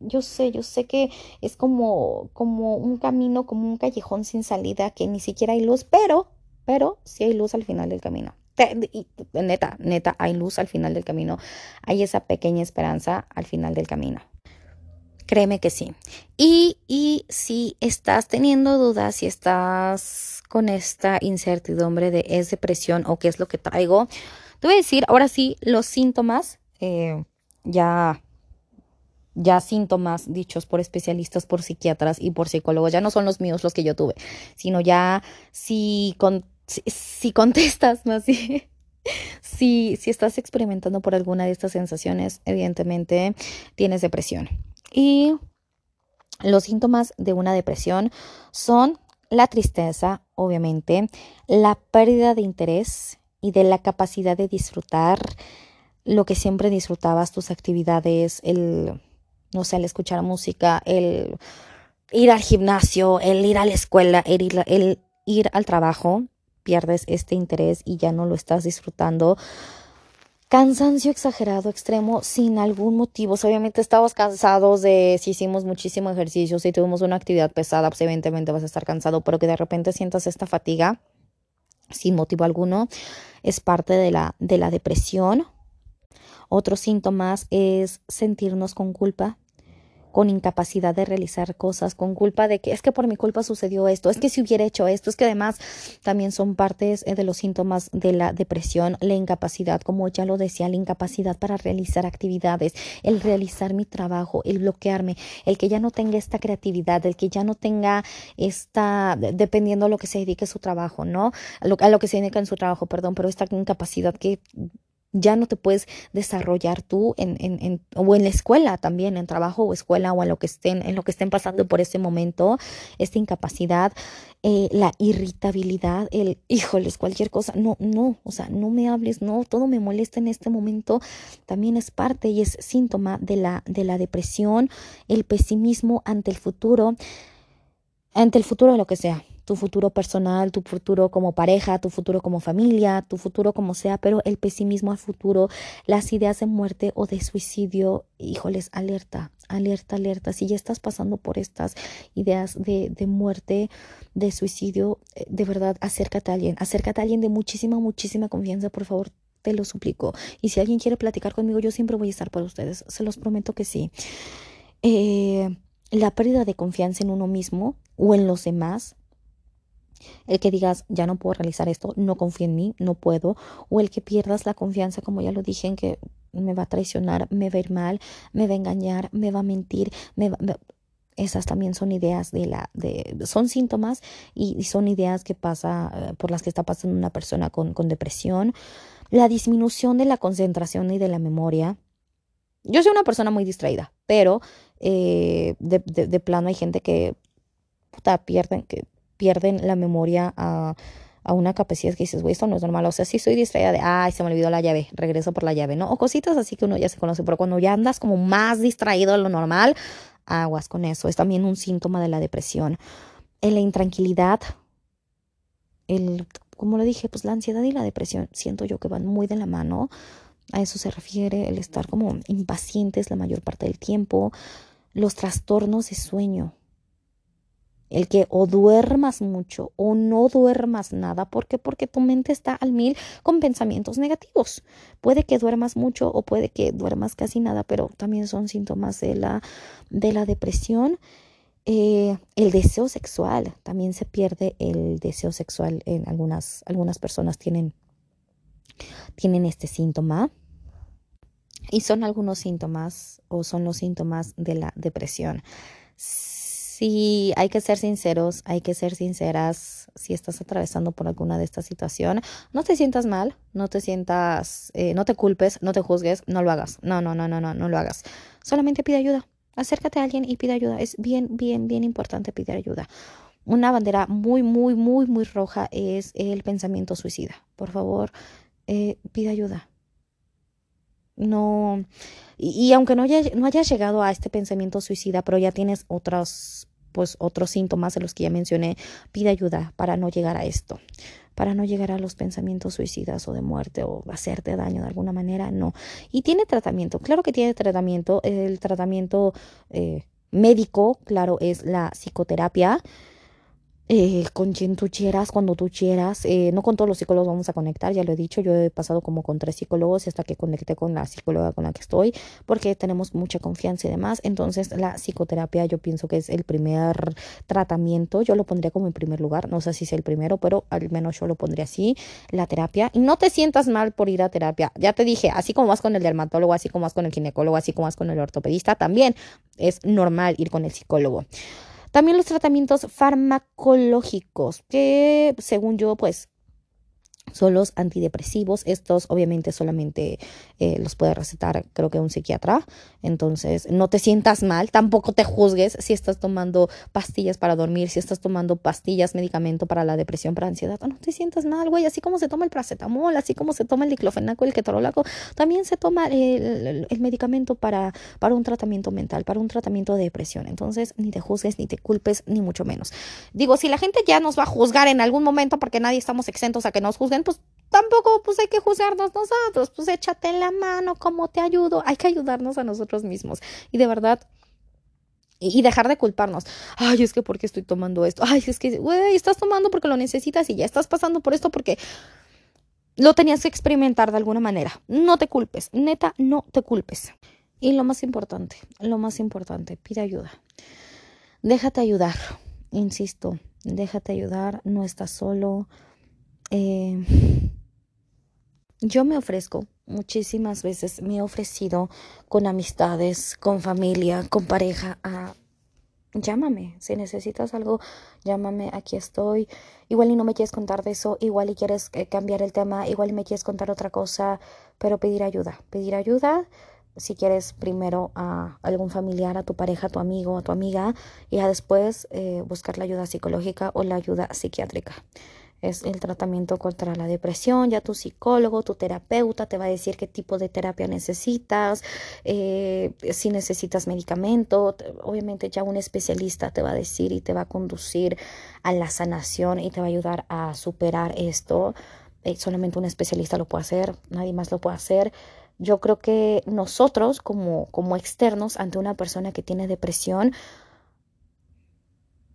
yo, sé, yo sé que es como, como un camino, como un callejón sin salida, que ni siquiera hay luz, pero, pero sí hay luz al final del camino. Neta, neta, hay luz al final del camino. Hay esa pequeña esperanza al final del camino. Créeme que sí. Y, y si estás teniendo dudas, si estás con esta incertidumbre de es depresión o qué es lo que traigo, te voy a decir ahora sí los síntomas eh, ya, ya síntomas dichos por especialistas, por psiquiatras y por psicólogos, ya no son los míos los que yo tuve, sino ya si, con, si, contestas más si, si, si estás experimentando por alguna de estas sensaciones, evidentemente tienes depresión. Y los síntomas de una depresión son la tristeza, obviamente, la pérdida de interés y de la capacidad de disfrutar, lo que siempre disfrutabas, tus actividades, el, no sé, el escuchar música, el ir al gimnasio, el ir a la escuela, el ir, el ir al trabajo, pierdes este interés y ya no lo estás disfrutando. Cansancio exagerado, extremo, sin algún motivo. Obviamente estamos cansados de si hicimos muchísimo ejercicio, si tuvimos una actividad pesada, pues evidentemente vas a estar cansado, pero que de repente sientas esta fatiga sin motivo alguno, es parte de la, de la depresión otros síntomas es sentirnos con culpa, con incapacidad de realizar cosas, con culpa de que es que por mi culpa sucedió esto, es que si hubiera hecho esto, es que además también son partes eh, de los síntomas de la depresión, la incapacidad, como ya lo decía, la incapacidad para realizar actividades, el realizar mi trabajo, el bloquearme, el que ya no tenga esta creatividad, el que ya no tenga esta, dependiendo a lo que se dedique su trabajo, ¿no? A lo, a lo que se dedica en su trabajo, perdón, pero esta incapacidad que ya no te puedes desarrollar tú en, en, en, o en la escuela también, en trabajo o escuela o en lo que estén, en lo que estén pasando por ese momento, esta incapacidad, eh, la irritabilidad, el híjoles, cualquier cosa, no, no, o sea, no me hables, no, todo me molesta en este momento, también es parte y es síntoma de la, de la depresión, el pesimismo ante el futuro, ante el futuro de lo que sea, tu futuro personal, tu futuro como pareja, tu futuro como familia, tu futuro como sea, pero el pesimismo al futuro, las ideas de muerte o de suicidio, híjoles, alerta, alerta, alerta. Si ya estás pasando por estas ideas de, de muerte, de suicidio, eh, de verdad, acércate a alguien, acércate a alguien de muchísima, muchísima confianza, por favor, te lo suplico. Y si alguien quiere platicar conmigo, yo siempre voy a estar para ustedes, se los prometo que sí. Eh, la pérdida de confianza en uno mismo o en los demás el que digas, ya no puedo realizar esto, no confío en mí, no puedo. O el que pierdas la confianza, como ya lo dije, en que me va a traicionar, me va a ir mal, me va a engañar, me va a mentir, me va, Esas también son ideas de la, de, son síntomas y, son ideas que pasa, eh, por las que está pasando una persona con, con depresión. La disminución de la concentración y de la memoria. Yo soy una persona muy distraída, pero eh, de, de, plano hay gente que puta, pierden, que pierden la memoria a, una capacidad que dices, güey, esto no es normal. O sea, sí soy distraída de, ay, se me olvidó la llave, regreso por la llave, ¿no? O cositas así que uno ya se conoce, pero cuando ya andas como más distraído de lo normal, aguas con eso. Es también un síntoma de la depresión. En la intranquilidad, el, como lo dije, pues la ansiedad y la depresión siento yo que van muy de la mano. A eso se refiere el estar como impacientes la mayor parte del tiempo. Los trastornos de sueño el que o duermas mucho o no duermas nada. ¿Por qué? Porque tu mente está al mil con pensamientos negativos. Puede que duermas mucho o puede que duermas casi nada, pero también son síntomas de la, de la depresión. Eh, el deseo sexual, también se pierde el deseo sexual en algunas, algunas personas tienen, tienen este síntoma. Y son algunos síntomas o son los síntomas de la depresión Sí, hay que ser sinceros, hay que ser sinceras. Si estás atravesando por alguna de estas situaciones, no te sientas mal, no te sientas, eh, no te culpes, no te juzgues, no lo hagas. No, no, no, no, no, no lo hagas. Solamente pide ayuda. Acércate a alguien y pide ayuda. Es bien, bien, bien importante pedir ayuda. Una bandera muy, muy, muy, muy roja es el pensamiento suicida. Por favor, eh, pide ayuda. No, y, aunque no, haya, no hayas llegado a este pensamiento suicida, pero ya tienes otros pues otros síntomas de los que ya mencioné, pide ayuda para no llegar a esto, para no llegar a los pensamientos suicidas o de muerte o hacerte daño de alguna manera, no. Y tiene tratamiento, claro que tiene tratamiento, el tratamiento eh, médico, claro, es la psicoterapia eh, con quien tú quieras, cuando tú quieras. Eh, no con todos los psicólogos vamos a conectar, ya lo he dicho, yo he pasado como con tres psicólogos hasta que conecté con la psicóloga con la que estoy, porque tenemos mucha confianza y demás. Entonces la psicoterapia yo pienso que es el primer tratamiento, yo lo pondría como en primer lugar, no sé si es el primero, pero al menos yo lo pondría así, la terapia. Y no te sientas mal por ir a terapia, ya te dije, así como vas con el dermatólogo, así como vas con el ginecólogo, así como vas con el ortopedista, también es normal ir con el psicólogo. También los tratamientos farmacológicos, que según yo, pues son los antidepresivos. Estos obviamente solamente eh, los puede recetar creo que un psiquiatra. Entonces no te sientas mal, tampoco te juzgues si estás tomando pastillas para dormir, si estás tomando pastillas, medicamento para la depresión, para ansiedad. No te sientas mal, güey. Así como se toma el paracetamol, así como se toma el diclofenaco, el ketorolaco, también se toma el, el, medicamento para, para un tratamiento mental, para un tratamiento de depresión. Entonces ni te juzgues, ni te culpes, ni mucho menos. Digo, si la gente ya nos va a juzgar en algún momento porque nadie estamos exentos a que nos juzguen, pues tampoco pues hay que juzgarnos nosotros, pues échate la mano, ¿cómo te ayudo? Hay que ayudarnos a nosotros mismos. Y de verdad, y dejar de culparnos. Ay, es que porque estoy tomando esto. Ay, es que, güey, estás tomando porque lo necesitas y ya estás pasando por esto porque lo tenías que experimentar de alguna manera. No te culpes, neta, no te culpes. Y lo más importante, lo más importante, pide ayuda. Déjate ayudar, insisto, déjate ayudar, no estás solo eh, yo me ofrezco muchísimas veces, me he ofrecido con amistades, con familia, con pareja a llámame, si necesitas algo, llámame, aquí estoy. Igual y no me quieres contar de eso, igual y quieres eh, cambiar el tema, igual y me quieres contar otra cosa, pero pedir ayuda, pedir ayuda. Si quieres primero a algún familiar, a tu pareja, a tu amigo, a tu amiga, y ya después eh, buscar la ayuda psicológica o la ayuda psiquiátrica es el tratamiento contra la depresión. Ya tu psicólogo, tu terapeuta te va a decir qué tipo de terapia necesitas, eh, si necesitas medicamento. Obviamente ya un especialista te va a decir y te va a conducir a la sanación y te va a ayudar a superar esto. Eh, solamente un especialista lo puede hacer, nadie más lo puede hacer. Yo creo que nosotros como, como externos ante una persona que tiene depresión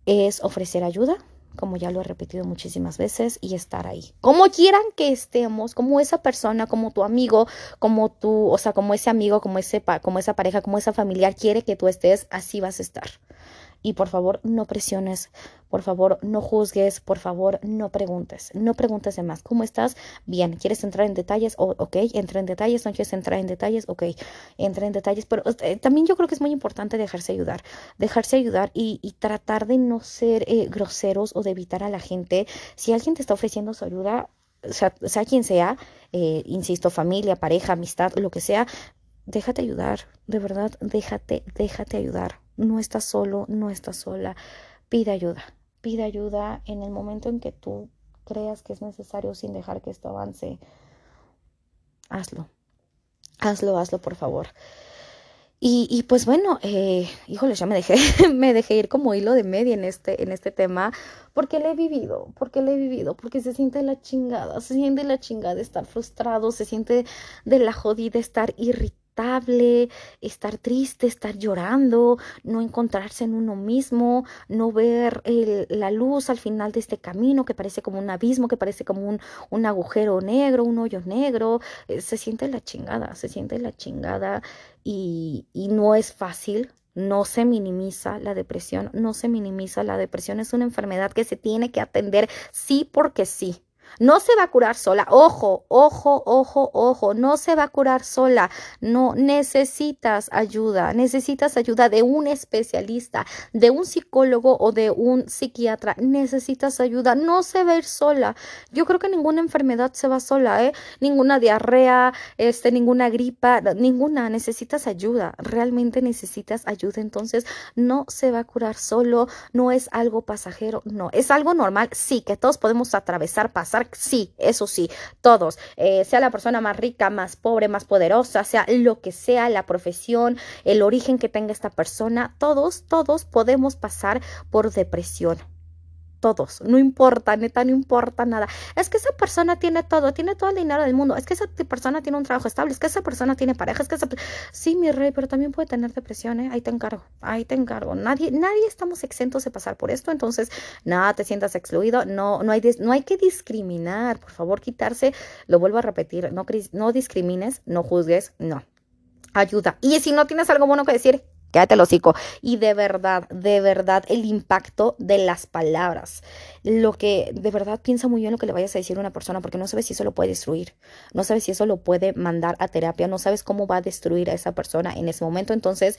es ofrecer ayuda, como ya lo he repetido muchísimas veces, y estar ahí. Como quieran que estemos, como esa persona, como tu amigo, como tú, o sea, como ese amigo, como, ese, como esa pareja, como esa familiar quiere que tú estés, así vas a estar. Y por favor, no presiones, por favor, no juzgues, por favor, no preguntes, no preguntes de más. ¿Cómo estás? Bien, ¿quieres entrar en detalles? ok, entra en detalles, no quieres entrar en detalles, ok, entra en detalles. Pero también yo creo que es muy importante dejarse ayudar, dejarse ayudar y, tratar de no ser eh, groseros o de evitar a la gente. Si alguien te está ofreciendo su ayuda, sea, sea quien sea, eh, insisto, familia, pareja, amistad, lo que sea, déjate ayudar, de verdad, déjate, déjate ayudar. No estás solo, no estás sola. Pide ayuda, pide ayuda en el momento en que tú creas que es necesario sin dejar que esto avance. Hazlo, hazlo, hazlo, por favor. Y, pues bueno, eh, híjole, ya me dejé, me dejé ir como hilo de media en este, en este tema, porque le he vivido, porque le he vivido, porque se siente la chingada, se siente la chingada de estar frustrado, se siente de la jodida estar irritado estar triste, estar llorando, no encontrarse en uno mismo, no ver la luz al final de este camino que parece como un abismo, que parece como un, un agujero negro, un hoyo negro. Eh, se siente la chingada, se siente la chingada y, y no es fácil, no se minimiza la depresión, no se minimiza la depresión, es una enfermedad que se tiene que atender sí porque sí. No se va a curar sola. Ojo, ojo, ojo, ojo. No se va a curar sola. No necesitas ayuda. Necesitas ayuda de un especialista, de un psicólogo o de un psiquiatra. Necesitas ayuda. No se va a ir sola. Yo creo que ninguna enfermedad se va sola, ¿eh? Ninguna diarrea, este, ninguna gripa, ninguna. Necesitas ayuda. Realmente necesitas ayuda. Entonces, no se va a curar solo. No es algo pasajero. No. Es algo normal. Sí, que todos podemos atravesar, pasar sí, eso sí, todos, eh, sea la persona más rica, más pobre, más poderosa, sea lo que sea, la profesión, el origen que tenga esta persona, todos, todos podemos pasar por depresión todos, no importa, neta, no importa nada. Es que esa persona tiene todo, tiene todo el dinero del mundo, es que esa persona tiene un trabajo estable, es que esa persona tiene pareja, es que esa... Sí, mi rey, pero también puede tener depresión, ¿eh? Ahí te encargo, ahí te encargo. Nadie, nadie estamos exentos de pasar por esto, entonces, nada, te sientas excluido, no, no hay, no hay que discriminar, por favor, quitarse, lo vuelvo a repetir, no, no discrimines, no juzgues, no. Ayuda. Y si no tienes algo bueno que decir, Quédate el hocico. Y de verdad, de verdad, el impacto de las palabras. Lo que de verdad piensa muy bien lo que le vayas a decir a una persona, porque no sabes si eso lo puede destruir. No sabes si eso lo puede mandar a terapia. No sabes cómo va a destruir a esa persona en ese momento. Entonces,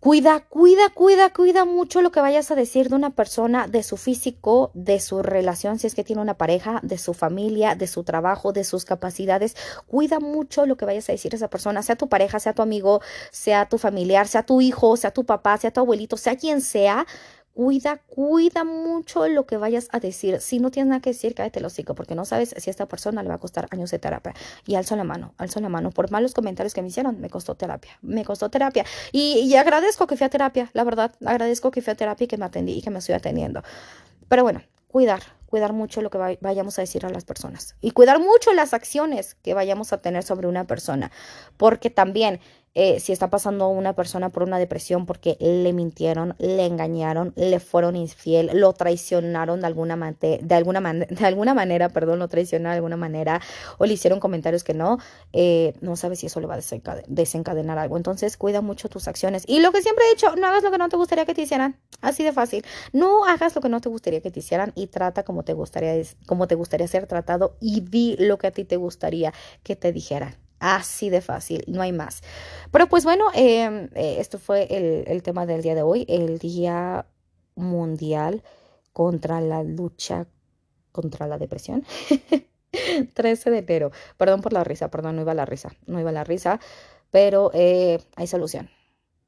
Cuida, cuida, cuida, cuida mucho lo que vayas a decir de una persona, de su físico, de su relación, si es que tiene una pareja, de su familia, de su trabajo, de sus capacidades. Cuida mucho lo que vayas a decir a esa persona, sea tu pareja, sea tu amigo, sea tu familiar, sea tu hijo, sea tu papá, sea tu abuelito, sea quien sea. Cuida, cuida mucho lo que vayas a decir. Si no tienes nada que decir, cállate el hocico, porque no sabes si a esta persona le va a costar años de terapia. Y alzo la mano, alzo la mano. Por malos comentarios que me hicieron, me costó terapia. Me costó terapia. Y, agradezco que fui a terapia, la verdad. Agradezco que fui a terapia y que me atendí y que me estoy atendiendo. Pero bueno, cuidar, cuidar mucho lo que vayamos a decir a las personas. Y cuidar mucho las acciones que vayamos a tener sobre una persona. Porque también eh, si está pasando una persona por una depresión porque le mintieron, le engañaron, le fueron infiel, lo traicionaron de alguna, de alguna, de alguna manera, perdón, lo traicionaron de alguna manera o le hicieron comentarios que no, eh, no sabes si eso le va a desencadenar algo. Entonces, cuida mucho tus acciones. Y lo que siempre he dicho, no hagas lo que no te gustaría que te hicieran. Así de fácil. No hagas lo que no te gustaría que te hicieran y trata como te gustaría, como te gustaría ser tratado y di lo que a ti te gustaría que te dijeran. Así de fácil, no hay más. Pero pues bueno, em, eh, esto fue el, tema del día de hoy, el Día Mundial contra la lucha contra la depresión. 13 de enero. Perdón por la risa, perdón, no iba la risa, no iba la risa, pero eh, hay solución,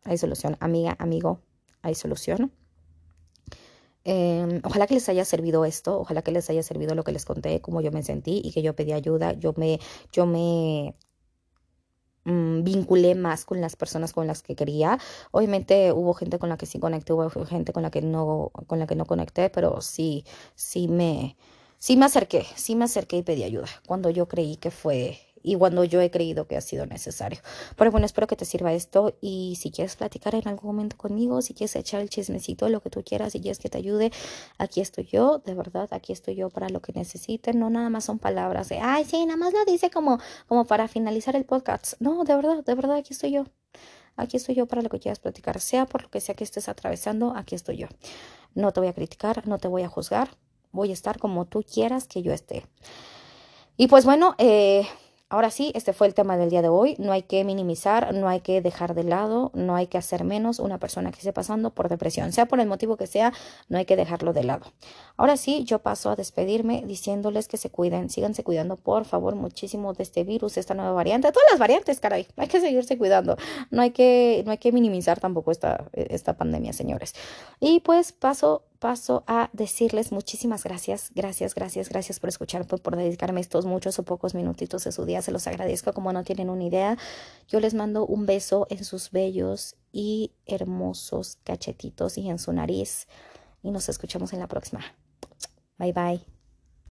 hay solución, amiga, amigo, hay solución. Em, ojalá que les haya servido esto, ojalá que les haya servido lo que les conté, cómo yo me sentí y que yo pedí ayuda, yo me, yo me Mm, vinculé más con las personas con las que quería. Obviamente hubo gente con la que sí conecté, hubo gente con la que no, con la que no conecté, pero sí, sí me, sí me acerqué, sí me acerqué y pedí ayuda cuando yo creí que fue y cuando yo he creído que ha sido necesario. Pero bueno, espero que te sirva esto y si quieres platicar en algún momento conmigo, si quieres echar el chismecito, lo que tú quieras, si quieres que te ayude, aquí estoy yo, de verdad, aquí estoy yo para lo que necesiten, no nada más son palabras de, ay, sí, nada más lo dice como, como para finalizar el podcast. No, de verdad, de verdad, aquí estoy yo. aquí estoy yo para lo que quieras platicar, sea por lo que sea que estés atravesando, aquí estoy yo. No te voy a criticar, no te voy a juzgar, voy a estar como tú quieras que yo esté. Y pues bueno, eh, Ahora sí, este fue el tema del día de hoy. No hay que minimizar, no hay que dejar de lado, no hay que hacer menos una persona que esté pasando por depresión. Sea por el motivo que sea, no hay que dejarlo de lado. Ahora sí, yo paso a despedirme diciéndoles que se cuiden, síganse cuidando, por favor, muchísimo de este virus, esta nueva variante, todas las variantes, caray. Hay que seguirse cuidando. No hay que, no hay que minimizar tampoco esta, esta pandemia, señores. Y pues paso paso a decirles muchísimas gracias, gracias, gracias, gracias por escucharme, por dedicarme estos muchos o pocos minutitos de su día. Se los agradezco como no tienen una idea. Yo les mando un beso en sus bellos y hermosos cachetitos y en su nariz. Y nos escuchamos en la próxima. Bye bye.